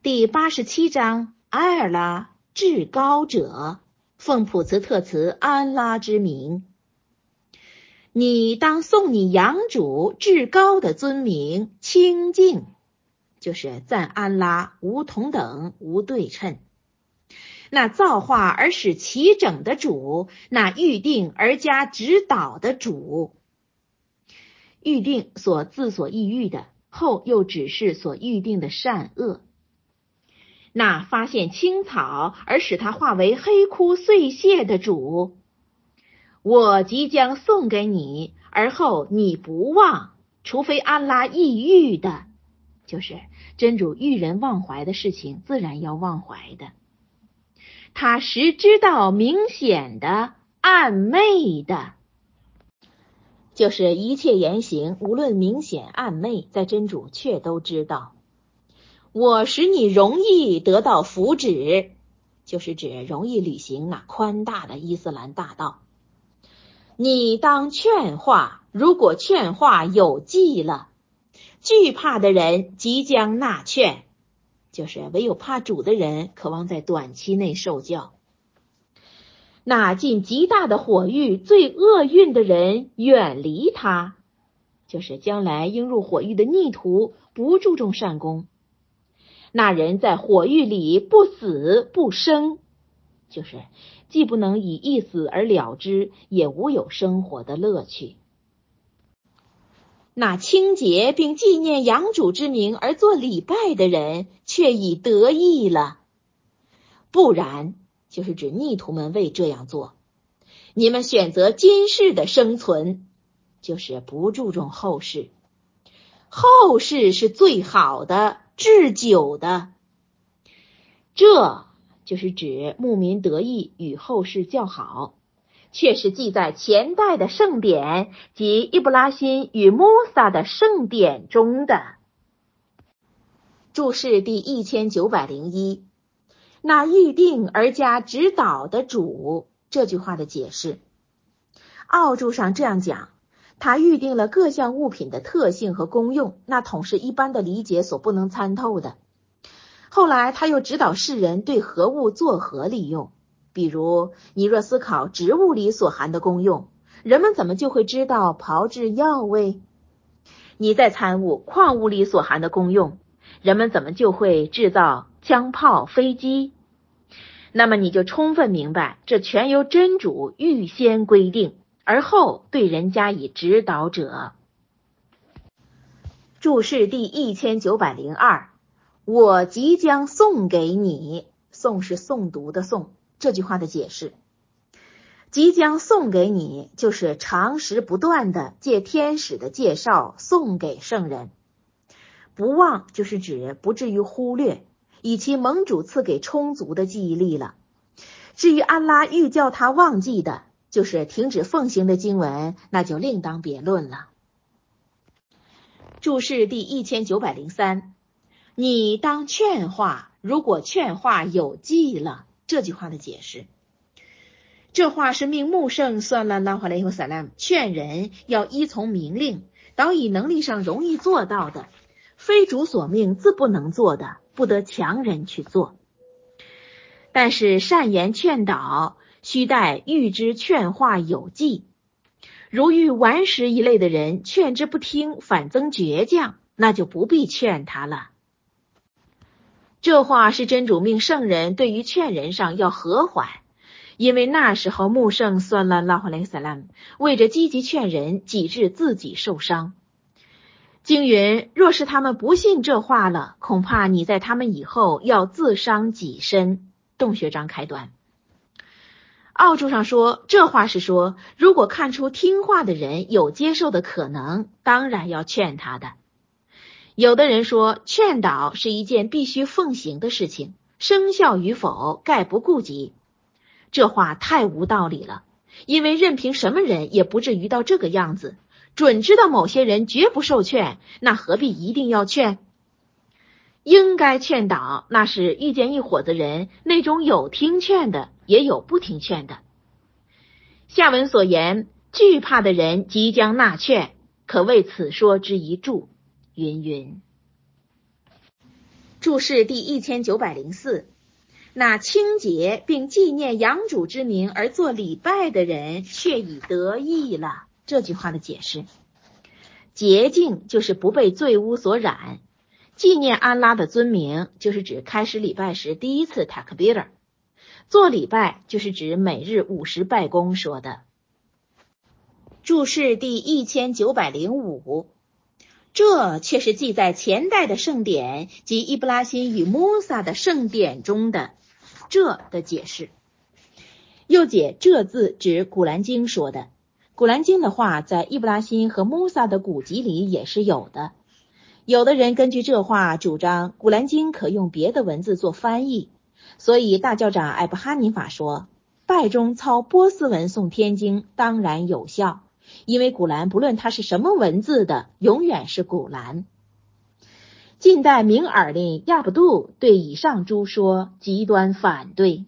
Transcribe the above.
第八十七章埃尔拉至高者，奉普茨特茨安拉之名，你当颂你养主至高的尊名，清净，就是赞安拉无同等无对称。那造化而使其整的主，那预定而加指导的主，预定所自所意欲的，后又指示所预定的善恶。那发现青草而使它化为黑枯碎屑的主，我即将送给你，而后你不忘，除非安拉抑郁的，就是真主遇人忘怀的事情，自然要忘怀的。他实知道明显的、暗昧的，就是一切言行，无论明显暗昧，在真主却都知道。我使你容易得到福祉，就是指容易履行那宽大的伊斯兰大道。你当劝化，如果劝化有计了，惧怕的人即将纳劝。就是唯有怕主的人，渴望在短期内受教。那进极大的火狱、最厄运的人，远离他。就是将来应入火狱的逆徒，不注重善功。那人在火狱里不死不生，就是既不能以一死而了之，也无有生活的乐趣。那清洁并纪念养主之名而做礼拜的人，却已得意了。不然，就是指逆徒们未这样做。你们选择今世的生存，就是不注重后世。后世是最好的、至久的。这就是指牧民得意与后世较好。却是记在前代的圣典及伊布拉辛与穆萨的圣典中的。注释第一千九百零一，那预定而加指导的主这句话的解释，奥注上这样讲：他预定了各项物品的特性和功用，那统是一般的理解所不能参透的。后来他又指导世人对何物作何利用。比如，你若思考植物里所含的功用，人们怎么就会知道炮制药味？你再参悟矿物里所含的功用，人们怎么就会制造枪炮、飞机？那么你就充分明白，这全由真主预先规定，而后对人加以指导者。注释第一千九百零二，我即将送给你，送是诵读的诵。这句话的解释，即将送给你，就是长时不断的借天使的介绍送给圣人。不忘就是指不至于忽略，以其盟主赐给充足的记忆力了。至于安拉欲叫他忘记的，就是停止奉行的经文，那就另当别论了。注释第一千九百零三，你当劝化，如果劝化有记了。这句话的解释，这话是命穆圣算了拉华雷和萨拉姆劝人要依从明令，导以能力上容易做到的，非主所命自不能做的，不得强人去做。但是善言劝导，须待欲知劝化有计。如遇顽石一类的人，劝之不听，反增倔强，那就不必劝他了。这话是真主命圣人对于劝人上要和缓，因为那时候穆圣算了拉哈雷萨拉姆为着积极劝人，几致自己受伤。经云：若是他们不信这话了，恐怕你在他们以后要自伤己身。洞穴章开端。奥注上说，这话是说，如果看出听话的人有接受的可能，当然要劝他的。有的人说，劝导是一件必须奉行的事情，生效与否概不顾及。这话太无道理了，因为任凭什么人也不至于到这个样子。准知道某些人绝不受劝，那何必一定要劝？应该劝导，那是遇见一伙子人，那种有听劝的，也有不听劝的。下文所言，惧怕的人即将纳劝，可为此说之一注。云云，注释第一千九百零四。那清洁并纪念养主之名而做礼拜的人，却已得意了。这句话的解释：洁净就是不被罪污所染；纪念安拉的尊名，就是指开始礼拜时第一次塔克比尔。做礼拜就是指每日五十拜功说的。注释第一千九百零五。这却是记在前代的圣典及伊布拉辛与穆萨的圣典中的这的解释。又解这字指古兰经说的，古兰经的话在伊布拉辛和穆萨的古籍里也是有的。有的人根据这话主张古兰经可用别的文字做翻译，所以大教长艾布哈尼法说，拜中操波斯文诵天经当然有效。因为古兰不论它是什么文字的，永远是古兰。近代明耳令亚布杜对以上诸说极端反对。